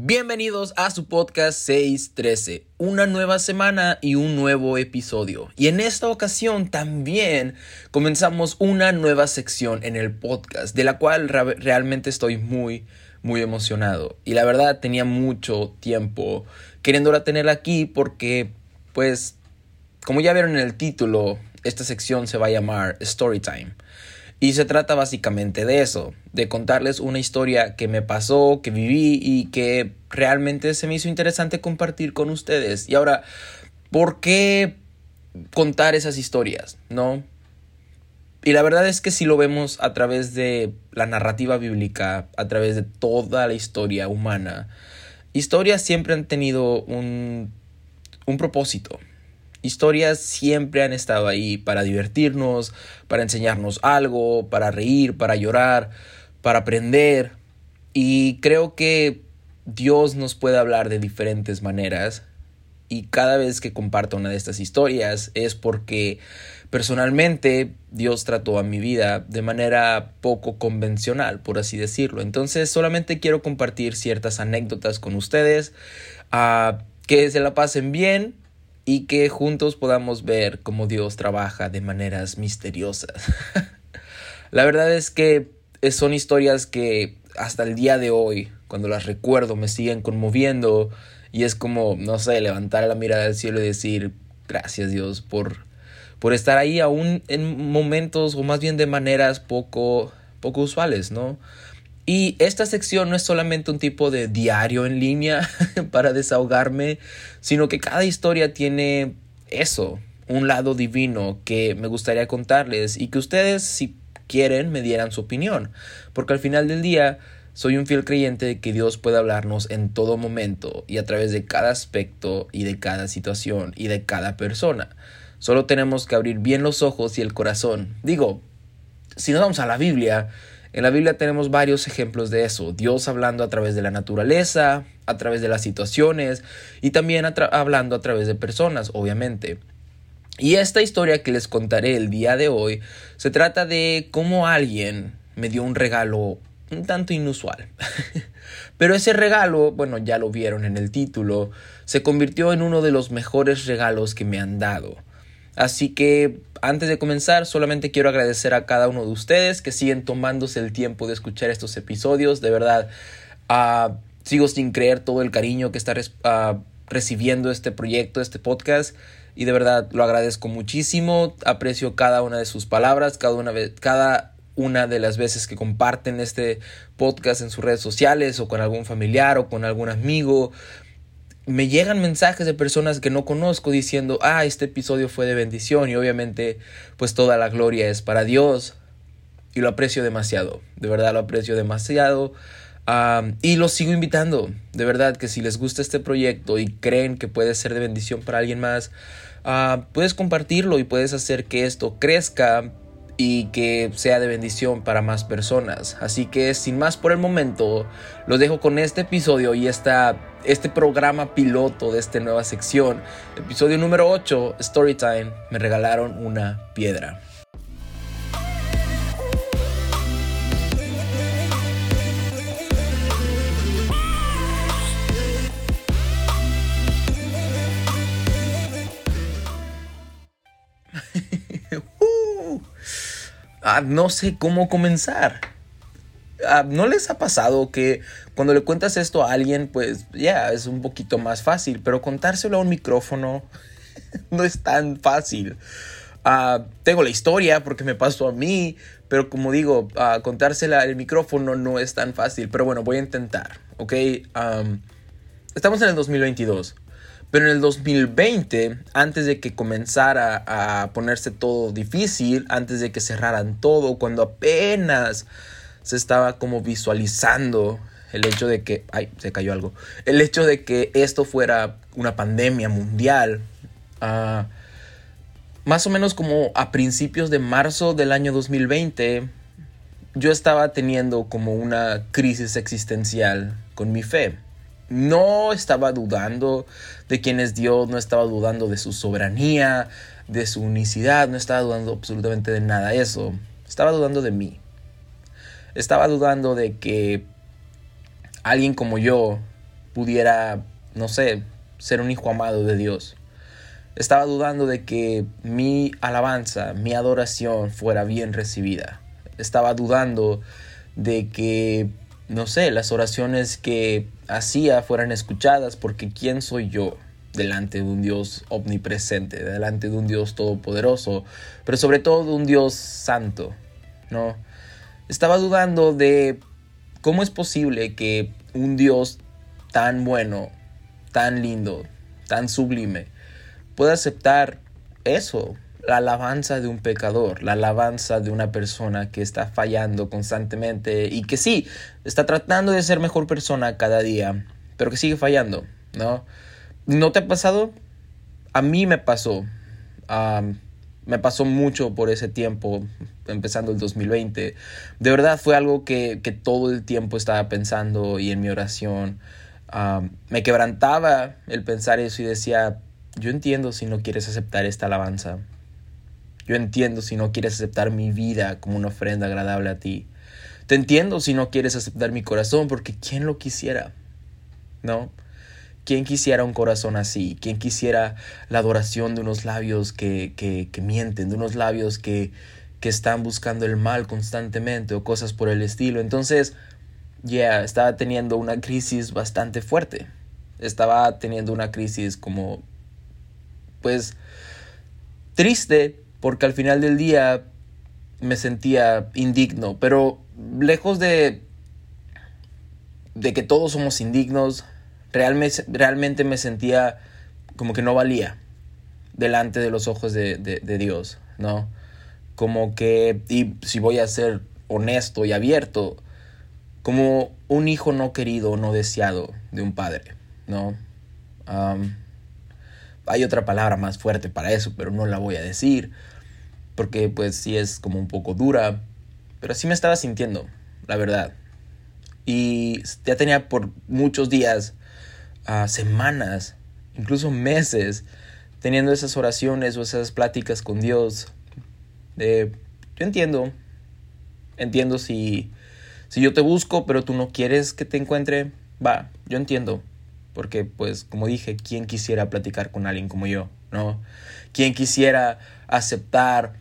Bienvenidos a su podcast 613, una nueva semana y un nuevo episodio. Y en esta ocasión también comenzamos una nueva sección en el podcast, de la cual realmente estoy muy, muy emocionado. Y la verdad tenía mucho tiempo queriéndola tener aquí porque, pues, como ya vieron en el título, esta sección se va a llamar Storytime. Y se trata básicamente de eso, de contarles una historia que me pasó, que viví y que realmente se me hizo interesante compartir con ustedes. Y ahora, ¿por qué contar esas historias? ¿No? Y la verdad es que si lo vemos a través de la narrativa bíblica, a través de toda la historia humana, historias siempre han tenido un, un propósito, historias siempre han estado ahí para divertirnos, para enseñarnos algo, para reír, para llorar, para aprender. Y creo que Dios nos puede hablar de diferentes maneras. Y cada vez que comparto una de estas historias es porque personalmente Dios trató a mi vida de manera poco convencional, por así decirlo. Entonces solamente quiero compartir ciertas anécdotas con ustedes, ah, que se la pasen bien, y que juntos podamos ver cómo Dios trabaja de maneras misteriosas. La verdad es que son historias que hasta el día de hoy, cuando las recuerdo, me siguen conmoviendo y es como, no sé, levantar la mirada al cielo y decir, gracias Dios por, por estar ahí aún en momentos o más bien de maneras poco, poco usuales, ¿no? Y esta sección no es solamente un tipo de diario en línea para desahogarme, sino que cada historia tiene eso, un lado divino que me gustaría contarles y que ustedes, si quieren, me dieran su opinión. Porque al final del día, soy un fiel creyente de que Dios puede hablarnos en todo momento y a través de cada aspecto y de cada situación y de cada persona. Solo tenemos que abrir bien los ojos y el corazón. Digo, si nos vamos a la Biblia, en la Biblia tenemos varios ejemplos de eso, Dios hablando a través de la naturaleza, a través de las situaciones y también hablando a través de personas, obviamente. Y esta historia que les contaré el día de hoy se trata de cómo alguien me dio un regalo un tanto inusual. Pero ese regalo, bueno, ya lo vieron en el título, se convirtió en uno de los mejores regalos que me han dado. Así que antes de comenzar, solamente quiero agradecer a cada uno de ustedes que siguen tomándose el tiempo de escuchar estos episodios. De verdad, uh, sigo sin creer todo el cariño que está uh, recibiendo este proyecto, este podcast. Y de verdad lo agradezco muchísimo. Aprecio cada una de sus palabras, cada una, cada una de las veces que comparten este podcast en sus redes sociales o con algún familiar o con algún amigo me llegan mensajes de personas que no conozco diciendo, ah, este episodio fue de bendición y obviamente pues toda la gloria es para Dios y lo aprecio demasiado, de verdad lo aprecio demasiado y los sigo invitando, de verdad que si les gusta este proyecto y creen que puede ser de bendición para alguien más, uh, puedes compartirlo y puedes hacer que esto crezca y que sea de bendición para más personas. Así que sin más por el momento, los dejo con este episodio y esta, este programa piloto de esta nueva sección. Episodio número 8, Storytime, me regalaron una piedra. Ah, no sé cómo comenzar. Ah, ¿No les ha pasado que cuando le cuentas esto a alguien, pues ya es un poquito más fácil, pero contárselo a un micrófono no es tan fácil? Ah, tengo la historia porque me pasó a mí, pero como digo, contársela al micrófono no es tan fácil, pero bueno, voy a intentar, ¿ok? estamos en el 2022. Pero en el 2020, antes de que comenzara a ponerse todo difícil, antes de que cerraran todo, cuando apenas se estaba como visualizando el hecho de que, ay, se cayó algo, el hecho de que esto fuera una pandemia mundial, uh, más o menos como a principios de marzo del año 2020, yo estaba teniendo como una crisis existencial con mi fe no estaba dudando de quién es Dios, no estaba dudando de su soberanía, de su unicidad, no estaba dudando absolutamente de nada de eso. Estaba dudando de mí. Estaba dudando de que alguien como yo pudiera, no sé, ser un hijo amado de Dios. Estaba dudando de que mi alabanza, mi adoración fuera bien recibida. Estaba dudando de que, no sé, las oraciones que hacía fueran escuchadas porque ¿quién soy yo? delante de un Dios omnipresente, delante de un Dios todopoderoso, pero sobre todo de un Dios santo, ¿no? Estaba dudando de cómo es posible que un Dios tan bueno, tan lindo, tan sublime, pueda aceptar eso, la alabanza de un pecador, la alabanza de una persona que está fallando constantemente y que sí, está tratando de ser mejor persona cada día, pero que sigue fallando, ¿no? ¿No te ha pasado? A mí me pasó. me pasó mucho por ese tiempo, empezando el 2020. De verdad fue algo que, todo el tiempo estaba pensando y en mi oración. me quebrantaba el pensar eso y decía, yo entiendo si no quieres aceptar esta alabanza. Yo entiendo si no quieres aceptar mi vida como una ofrenda agradable a ti. Te entiendo si no quieres aceptar mi corazón, porque ¿quién lo quisiera? ¿No? ¿Quién quisiera un corazón así? ¿Quién quisiera la adoración de unos labios que, que, que mienten, de unos labios que, que están buscando el mal constantemente o cosas por el estilo? Entonces, ya, estaba teniendo una crisis bastante fuerte. Estaba teniendo una crisis como, pues, triste, porque al final del día me sentía indigno, pero lejos de, de que todos somos indignos, realmente, realmente me sentía como que no valía delante de los ojos de, de, Dios, ¿no? Como que, y si voy a ser honesto y abierto, como un hijo no querido no deseado de un padre, ¿no? Hay otra palabra más fuerte para eso, pero no la voy a decir, porque pues sí es como un poco dura, pero así me estaba sintiendo, la verdad. Y ya tenía por muchos días semanas, incluso meses, teniendo esas oraciones o esas pláticas con Dios. De, yo entiendo, entiendo si, si yo te busco, pero tú no quieres que te encuentre, va, yo entiendo. Porque, pues, como dije, ¿quién quisiera platicar con alguien como yo? ¿No? ¿Quién quisiera aceptar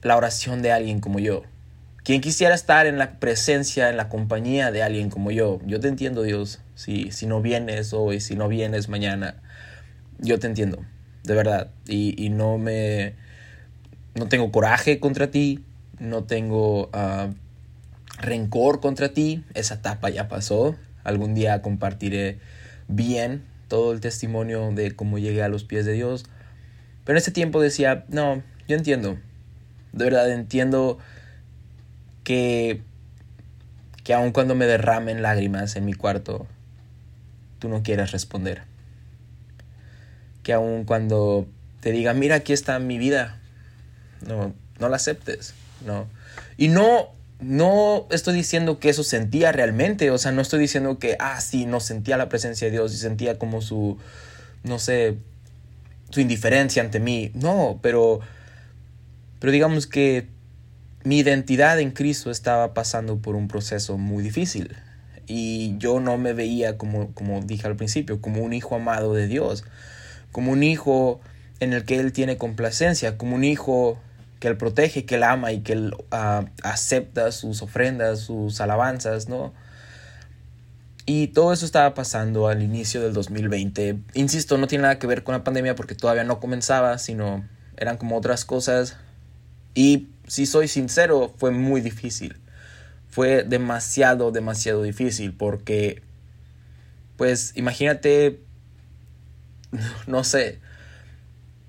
la oración de alguien como yo? ¿Quién quisiera estar en la presencia, en la compañía de alguien como yo? Yo te entiendo, Dios. Si, si no vienes hoy, si no vienes mañana, yo te entiendo, de verdad. Y, y no me... No tengo coraje contra ti, no tengo uh, rencor contra ti, esa etapa ya pasó. Algún día compartiré bien todo el testimonio de cómo llegué a los pies de Dios. Pero en ese tiempo decía, no, yo entiendo, de verdad entiendo que, que aun cuando me derramen lágrimas en mi cuarto, tú no quieres responder. Que aun cuando te diga, mira, aquí está mi vida, no, no la aceptes, no. Y no, no estoy diciendo que eso sentía realmente, o sea, no estoy diciendo que, ah, sí, no sentía la presencia de Dios y sentía como su, no sé, su indiferencia ante mí, no, pero, pero digamos que mi identidad en Cristo estaba pasando por un proceso muy difícil y yo no me veía como, como dije al principio, como un hijo amado de Dios, como un hijo en el que Él tiene complacencia, como un hijo que Él protege, que Él ama y que Él ah, acepta sus ofrendas, sus alabanzas, ¿no? Y todo eso estaba pasando al inicio del 2020. Insisto, no tiene nada que ver con la pandemia porque todavía no comenzaba, sino eran como otras cosas. Y si soy sincero, fue muy difícil fue demasiado, demasiado difícil porque, pues imagínate, no sé,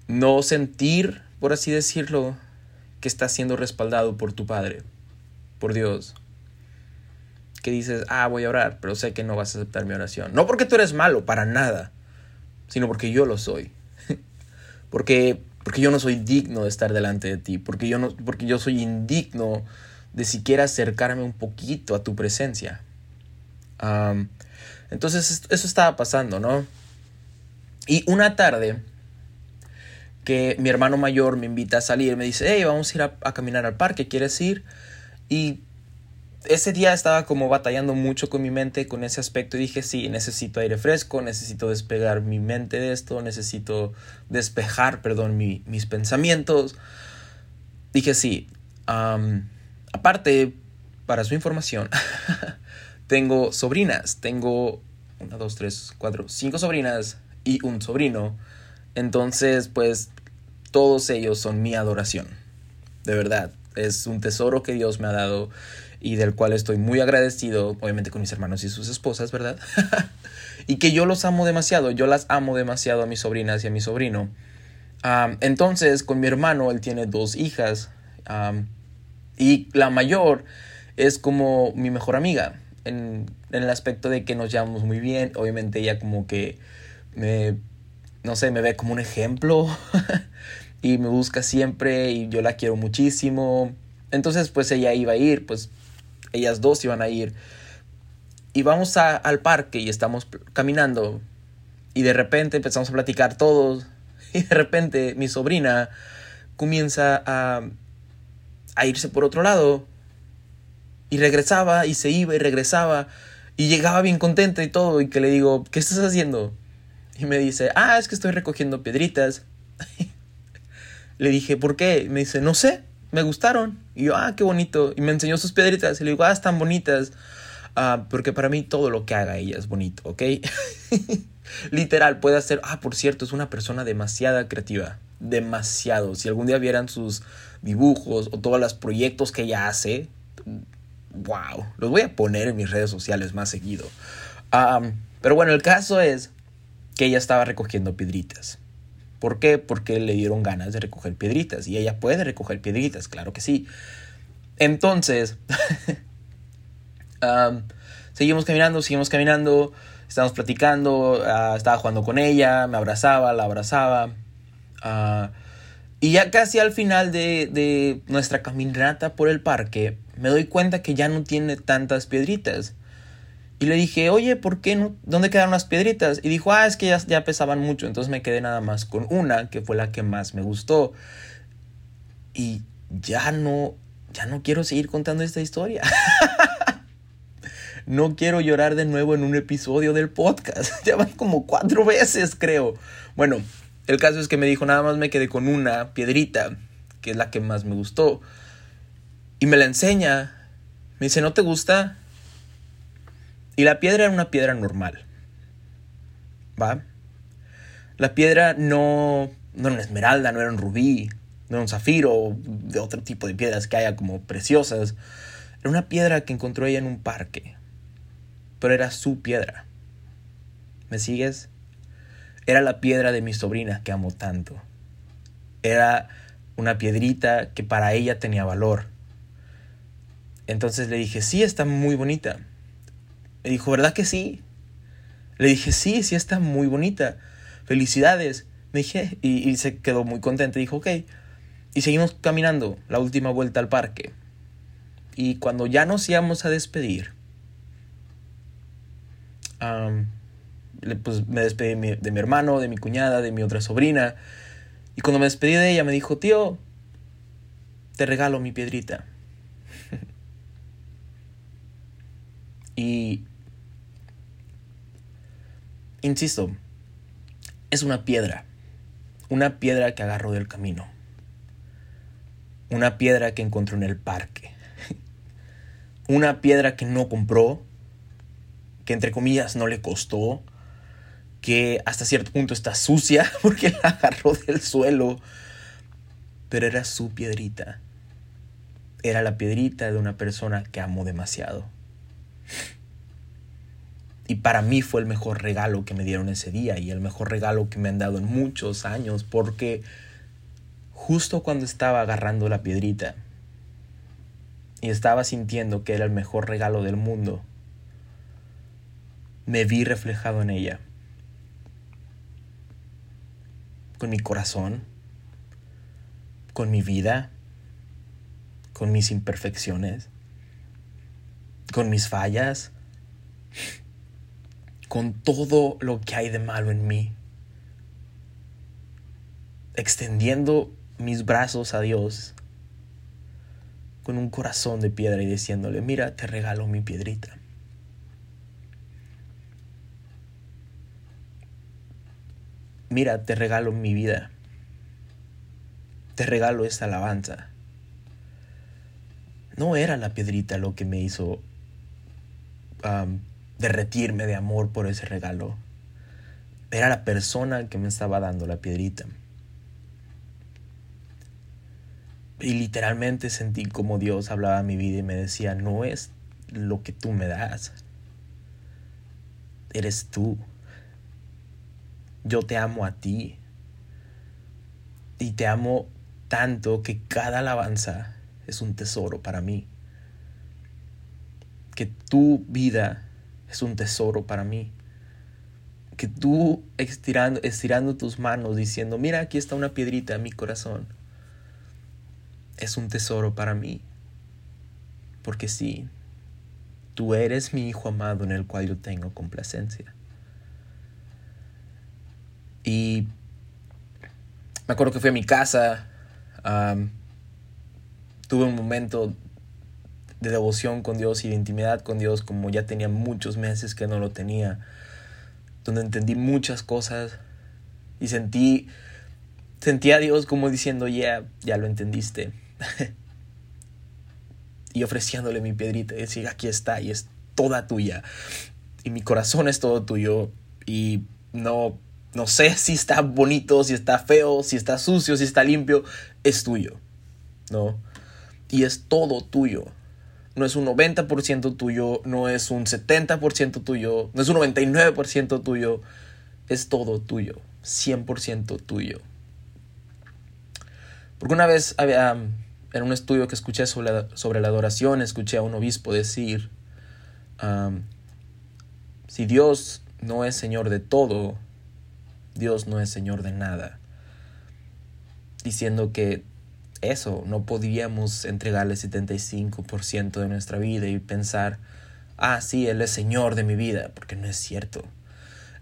no sentir, por así decirlo, que estás siendo respaldado por tu Padre, por Dios. Que dices, ah, voy a orar, pero sé que no vas a aceptar mi oración. No porque tú eres malo, para nada, sino porque yo lo soy. porque, porque yo no soy digno de estar delante de ti, porque yo, no, porque yo soy indigno de siquiera acercarme un poquito a tu presencia. entonces eso estaba pasando, ¿no? Y una tarde que mi hermano mayor me invita a salir, me dice, hey, vamos a ir a, caminar al parque, ¿quieres ir? Y ese día estaba como batallando mucho con mi mente, con ese aspecto, y dije, sí, necesito aire fresco, necesito despegar mi mente de esto, necesito despejar, perdón, mis pensamientos. Dije, sí, aparte, para su información, tengo sobrinas, tengo una, dos, tres, cuatro, cinco sobrinas y un sobrino. Entonces, pues, todos ellos son mi adoración. De verdad, es un tesoro que Dios me ha dado y del cual estoy muy agradecido, obviamente con mis hermanos y sus esposas, ¿verdad? y que yo los amo demasiado, yo las amo demasiado a mis sobrinas y a mi sobrino. entonces, con mi hermano, él tiene dos hijas y la mayor es como mi mejor amiga, en, en, el aspecto de que nos llevamos muy bien, obviamente ella como que me, no sé, me ve como un ejemplo y me busca siempre y yo la quiero muchísimo. Entonces, pues ella iba a ir, pues ellas dos iban a ir. Y vamos al parque y estamos caminando. Y de repente empezamos a platicar todos. Y de repente mi sobrina comienza a, a irse por otro lado. Y regresaba y se iba y regresaba. Y llegaba bien contenta y todo. Y que le digo, ¿qué estás haciendo? Y me dice, ah, es que estoy recogiendo piedritas. le dije, ¿por qué? Me dice, no sé me gustaron. Y yo, ah, qué bonito. Y me enseñó sus piedritas. Y le digo, ah, están bonitas. Ah, porque para mí todo lo que haga ella es bonito, ¿ok? Literal, puede hacer, ah, por cierto, es una persona demasiado creativa. Demasiado. Si algún día vieran sus dibujos o todos los proyectos que ella hace, wow, los voy a poner en mis redes sociales más seguido. Ah, pero bueno, el caso es que ella estaba recogiendo piedritas. ¿Por qué? Porque le dieron ganas de recoger piedritas. Y ella puede recoger piedritas, claro que sí. Entonces, seguimos caminando, seguimos caminando, estábamos platicando, ah, estaba jugando con ella, me abrazaba, la abrazaba. Ah, y ya casi al final de, de nuestra caminata por el parque, me doy cuenta que ya no tiene tantas piedritas. Y le dije, oye, ¿por qué no? ¿Dónde quedaron las piedritas? Y dijo, ah, es que ya, ya pesaban mucho. Entonces me quedé nada más con una, que fue la que más me gustó. Y ya no, ya no quiero seguir contando esta historia. no quiero llorar de nuevo en un episodio del podcast. ya van como cuatro veces, creo. Bueno, el caso es que me dijo, nada más me quedé con una piedrita, que es la que más me gustó. Y me la enseña. Me dice, ¿no te gusta? Y la piedra era una piedra normal. ¿Va? La piedra no, no era una esmeralda, no era un rubí, no era un zafiro, de otro tipo de piedras que haya como preciosas. Era una piedra que encontró ella en un parque. Pero era su piedra. ¿Me sigues? Era la piedra de mi sobrina que amo tanto. Era una piedrita que para ella tenía valor. Entonces le dije, sí, está muy bonita. Me dijo, ¿verdad que sí? Le dije, sí, sí está muy bonita. Felicidades. Me dije, y, se quedó muy contenta. Dijo, ok. Y seguimos caminando la última vuelta al parque. Y cuando ya nos íbamos a despedir, pues me despedí de mi hermano, de mi cuñada, de mi otra sobrina. Y cuando me despedí de ella me dijo, tío, te regalo mi piedrita. y Insisto, es una piedra, una piedra que agarró del camino, una piedra que encontró en el parque, una piedra que no compró, que entre comillas no le costó, que hasta cierto punto está sucia porque la agarró del suelo, pero era su piedrita, era la piedrita de una persona que amó demasiado. Y para mí fue el mejor regalo que me dieron ese día y el mejor regalo que me han dado en muchos años porque justo cuando estaba agarrando la piedrita y estaba sintiendo que era el mejor regalo del mundo, me vi reflejado en ella. Con mi corazón, con mi vida, con mis imperfecciones, con mis fallas con todo lo que hay de malo en mí, extendiendo mis brazos a Dios, con un corazón de piedra y diciéndole, mira, te regalo mi piedrita. Mira, te regalo mi vida. Te regalo esta alabanza. No era la piedrita lo que me hizo derretirme de amor por ese regalo. Era la persona que me estaba dando la piedrita. Y literalmente sentí como Dios hablaba a mi vida y me decía, no es lo que tú me das. Eres tú. Yo te amo a ti. Y te amo tanto que cada alabanza es un tesoro para mí. Que tu vida es un tesoro para mí. Que tú estirando, estirando tus manos diciendo, mira, aquí está una piedrita en mi corazón es un tesoro para mí. Porque sí, tú eres mi hijo amado en el cual yo tengo complacencia. Y me acuerdo que fui a mi casa, tuve un momento de devoción con Dios y de intimidad con Dios como ya tenía muchos meses que no lo tenía, donde entendí muchas cosas y sentí, sentí a Dios como diciendo, ya, ya lo entendiste y ofreciéndole mi piedrita y decir, aquí está y es toda tuya. Y mi corazón es todo tuyo y no, no sé si está bonito, si está feo, si está sucio, si está limpio, es tuyo. ¿No? Y es todo tuyo. No es un 90% tuyo, no es un 70% tuyo, no es un 99% tuyo, es todo tuyo, 100% tuyo. Porque una vez había en un estudio que escuché sobre la, sobre la adoración, escuché a un obispo decir, si Dios no es Señor de todo, Dios no es Señor de nada. Diciendo que eso, no podríamos entregarle 75% de nuestra vida y pensar, ah, sí, Él es Señor de mi vida, porque no es cierto.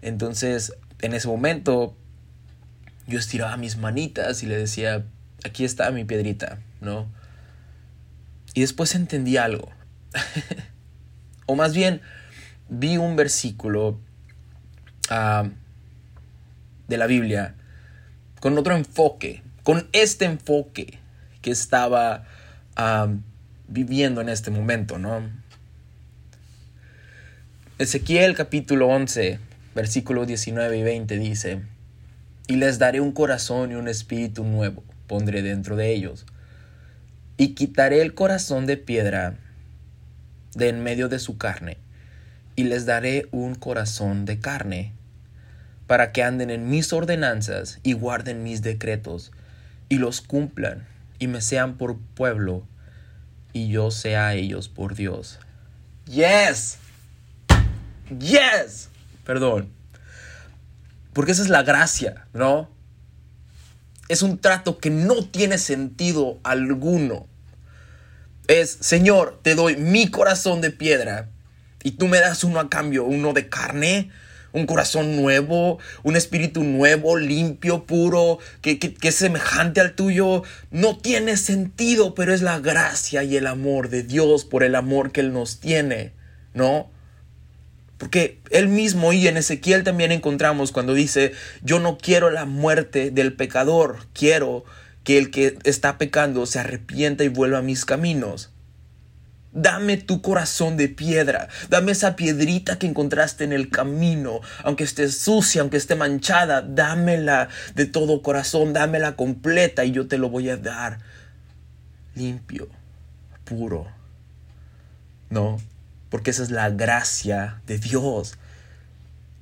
Entonces, en ese momento, yo estiraba mis manitas y le decía, aquí está mi piedrita, ¿no? Y después entendí algo. o más bien, vi un versículo ah, de la Biblia con otro enfoque, con este enfoque que estaba viviendo en este momento, ¿no? Ezequiel capítulo 11, versículos 19 y 20 dice, y les daré un corazón y un espíritu nuevo, pondré dentro de ellos y quitaré el corazón de piedra de en medio de su carne, y les daré un corazón de carne, para que anden en mis ordenanzas y guarden mis decretos, y los cumplan, y me sean por pueblo, y yo sea ellos por Dios. Yes. Yes. Perdón. Porque esa es la gracia, ¿no? es un trato que no tiene sentido alguno. Es, Señor, te doy mi corazón de piedra y tú me das uno a cambio, uno de carne, un corazón nuevo, un espíritu nuevo, limpio, puro, que, que, es semejante al tuyo. No tiene sentido, pero es la gracia y el amor de Dios por el amor que Él nos tiene, ¿no? Porque él mismo y en Ezequiel también encontramos cuando dice, yo no quiero la muerte del pecador, quiero que el que está pecando se arrepienta y vuelva a mis caminos. Dame tu corazón de piedra, dame esa piedrita que encontraste en el camino, aunque esté sucia, aunque esté manchada, dámela de todo corazón, dámela completa y yo te lo voy a dar limpio, puro. No, porque esa es la gracia de Dios.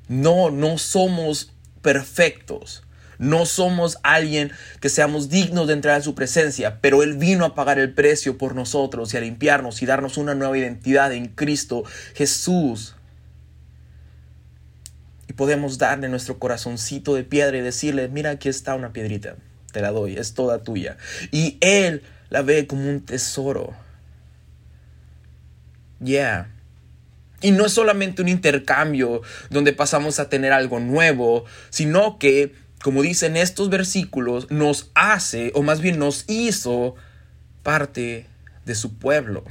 No, no somos perfectos. No somos alguien que seamos dignos de entrar a su presencia, pero Él vino a pagar el precio por nosotros y a limpiarnos y darnos una nueva identidad en Cristo Jesús. Y podemos darle nuestro corazoncito de piedra y decirle, mira, aquí está una piedrita, te la doy, es toda tuya. Y Él la ve como un tesoro. Yeah. Y no es solamente un intercambio donde pasamos a tener algo nuevo, sino que, como dicen estos versículos, nos hace, o más bien nos hizo parte de su pueblo,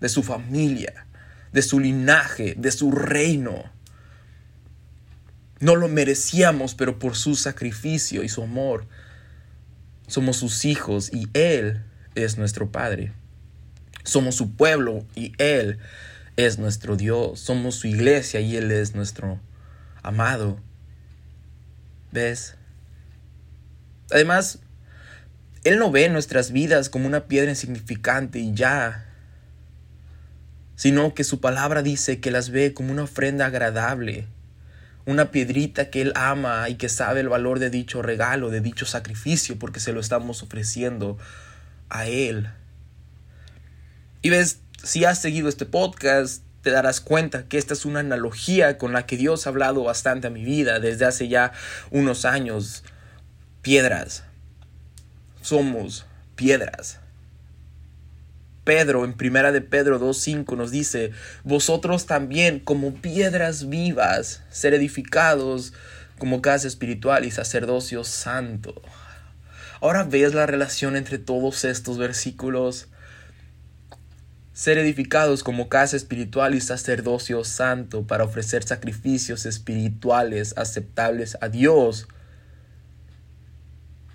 de su familia, de su linaje, de su reino. No lo merecíamos, pero por su sacrificio y su amor somos sus hijos y Él es nuestro Padre. Somos su pueblo y Él es nuestro Dios. Somos su iglesia y Él es nuestro amado. ¿Ves? Además, Él no ve nuestras vidas como una piedra insignificante y ya, sino que su palabra dice que las ve como una ofrenda agradable, una piedrita que Él ama y que sabe el valor de dicho regalo, de dicho sacrificio, porque se lo estamos ofreciendo a Él. Y ves, si has seguido este podcast, te darás cuenta que esta es una analogía con la que Dios ha hablado bastante a mi vida desde hace ya unos años. Piedras. Somos piedras. Pedro en primera de Pedro 2.5 nos dice, vosotros también como piedras vivas, ser edificados como casa espiritual y sacerdocio santo. Ahora ves la relación entre todos estos versículos ser edificados como casa espiritual y sacerdocio santo para ofrecer sacrificios espirituales aceptables a Dios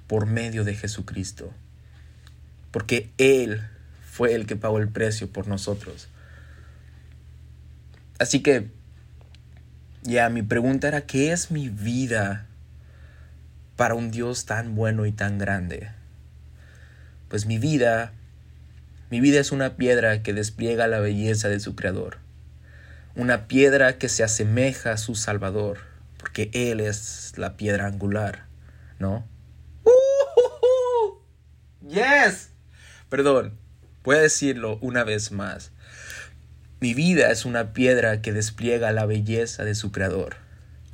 por medio de Jesucristo. Porque Él fue el que pagó el precio por nosotros. Así que, ya, mi pregunta era, ¿qué es mi vida para un Dios tan bueno y tan grande? Pues mi vida mi vida es una piedra que despliega la belleza de su Creador, una piedra que se asemeja a su Salvador, porque Él es la piedra angular, ¿no? Uh yes. Perdón, voy a decirlo una vez más. Mi vida es una piedra que despliega la belleza de su Creador,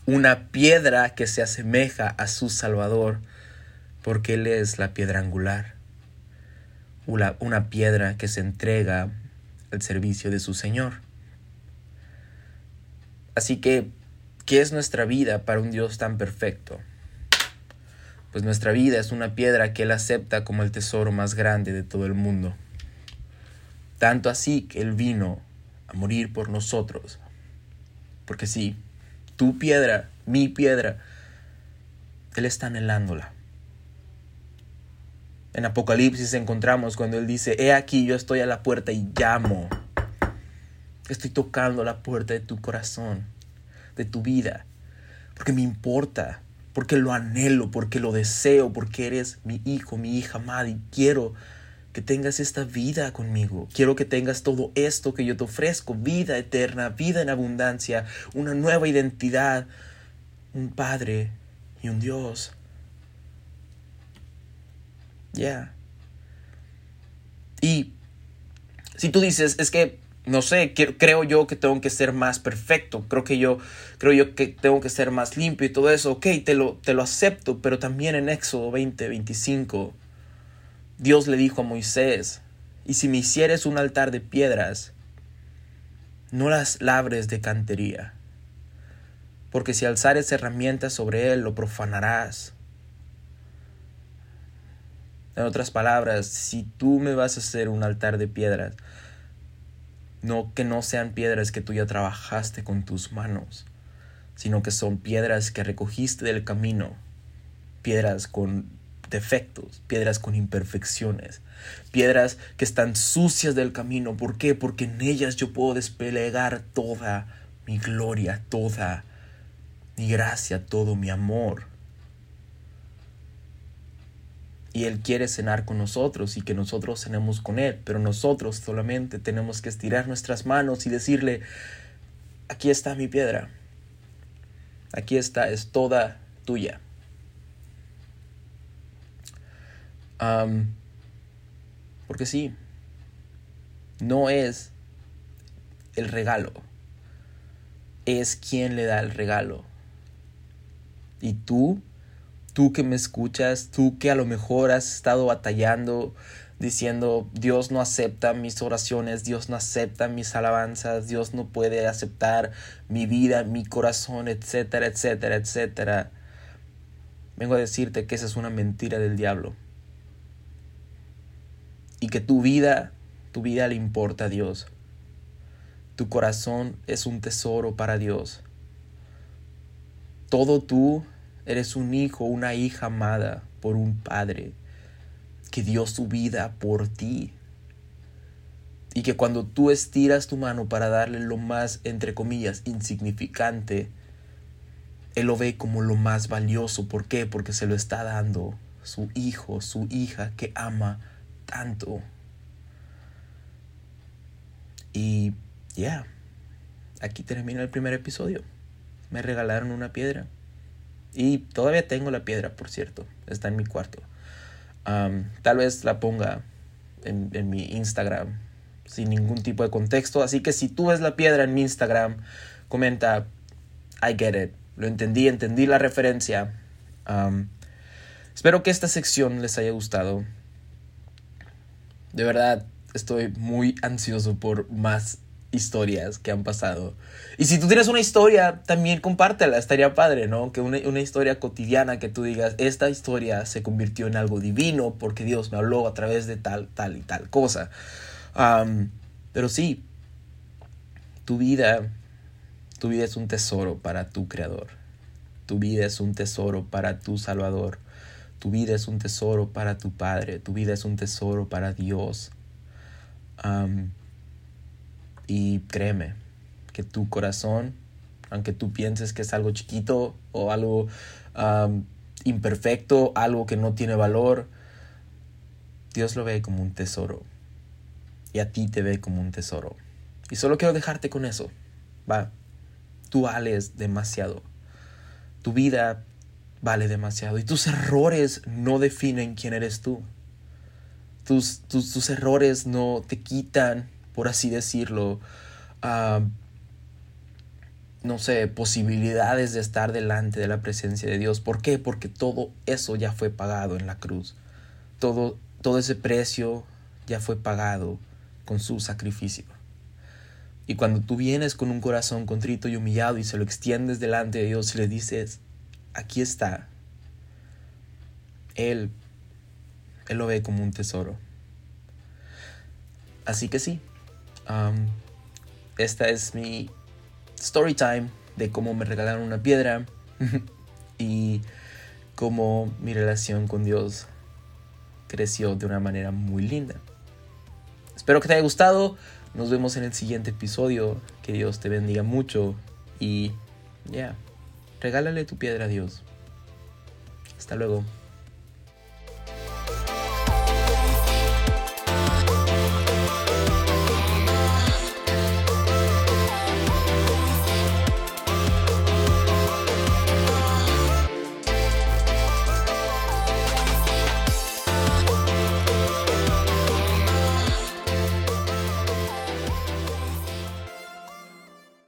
una piedra que se asemeja a su Salvador, porque Él es la piedra angular una, piedra que se entrega al servicio de su Señor. Así que, ¿qué es nuestra vida para un Dios tan perfecto? Pues nuestra vida es una piedra que Él acepta como el tesoro más grande de todo el mundo. Tanto así que Él vino a morir por nosotros. Porque sí, tu piedra, mi piedra, Él está anhelándola. En Apocalipsis encontramos cuando Él dice, He aquí yo estoy a la puerta y llamo. Estoy tocando la puerta de tu corazón, de tu vida, porque me importa, porque lo anhelo, porque lo deseo, porque eres mi hijo, mi hija amada y quiero que tengas esta vida conmigo. Quiero que tengas todo esto que yo te ofrezco, vida eterna, vida en abundancia, una nueva identidad, un Padre y un Dios. Y si tú dices, es que, no sé, creo yo que tengo que ser más perfecto, creo que yo, creo yo que tengo que ser más limpio y todo eso, ok, te lo, te lo acepto, pero también en Éxodo 20, 25, Dios le dijo a Moisés, y si me hicieres un altar de piedras, no las labres de cantería, porque si alzares herramientas sobre él, lo profanarás en otras palabras, si tú me vas a hacer un altar de piedras, no que no sean piedras que tú ya trabajaste con tus manos, sino que son piedras que recogiste del camino, piedras con defectos, piedras con imperfecciones, piedras que están sucias del camino. ¿Por qué? Porque en ellas yo puedo desplegar toda mi gloria, toda mi gracia, todo mi amor y Él quiere cenar con nosotros y que nosotros cenemos con Él, pero nosotros solamente tenemos que estirar nuestras manos y decirle, aquí está mi piedra, aquí está, es toda tuya. porque sí, no es el regalo, es quien le da el regalo. Y tú tú que me escuchas, tú que a lo mejor has estado batallando diciendo Dios no acepta mis oraciones, Dios no acepta mis alabanzas, Dios no puede aceptar mi vida, mi corazón, etcétera, etcétera, etcétera. Vengo a decirte que esa es una mentira del diablo. y que tu vida, tu vida le importa a Dios. Tu corazón es un tesoro para Dios. Todo tú eres un hijo, una hija amada por un padre que dio su vida por ti. Y que cuando tú estiras tu mano para darle lo más, entre comillas, insignificante, Él lo ve como lo más valioso. ¿Por qué? Porque se lo está dando su hijo, su hija que ama tanto. Y ya, aquí termina el primer episodio. Me regalaron una piedra. Y todavía tengo la piedra, por cierto. Está en mi cuarto. tal vez la ponga en, mi Instagram sin ningún tipo de contexto. Así que si tú ves la piedra en mi Instagram, comenta, I get it. Lo entendí, entendí la referencia. espero que esta sección les haya gustado. De verdad, estoy muy ansioso por más historias que han pasado. Y si tú tienes una historia, también compártela, estaría padre, ¿no? Que una, historia cotidiana que tú digas, esta historia se convirtió en algo divino porque Dios me habló a través de tal, tal y tal cosa. pero sí, tu vida, tu vida es un tesoro para tu creador. Tu vida es un tesoro para tu Salvador. Tu vida es un tesoro para tu Padre. Tu vida es un tesoro para Dios. Y créeme que tu corazón, aunque tú pienses que es algo chiquito o algo imperfecto, algo que no tiene valor, Dios lo ve como un tesoro. Y a ti te ve como un tesoro. Y solo quiero dejarte con eso. Va, tú vales demasiado. Tu vida vale demasiado. Y tus errores no definen quién eres tú. Tus, tus, errores no te quitan, por así decirlo, ah, no sé, posibilidades de estar delante de la presencia de Dios. ¿Por qué? Porque todo eso ya fue pagado en la cruz. Todo, todo ese precio ya fue pagado con su sacrificio. Y cuando tú vienes con un corazón contrito y humillado y se lo extiendes delante de Dios y le dices, aquí está. Él, Él lo ve como un tesoro. Así que sí, esta es mi story time de cómo me regalaron una piedra y cómo mi relación con Dios creció de una manera muy linda. Espero que te haya gustado. Nos vemos en el siguiente episodio. Que Dios te bendiga mucho. Y ya. Regálale tu piedra a Dios. Hasta luego.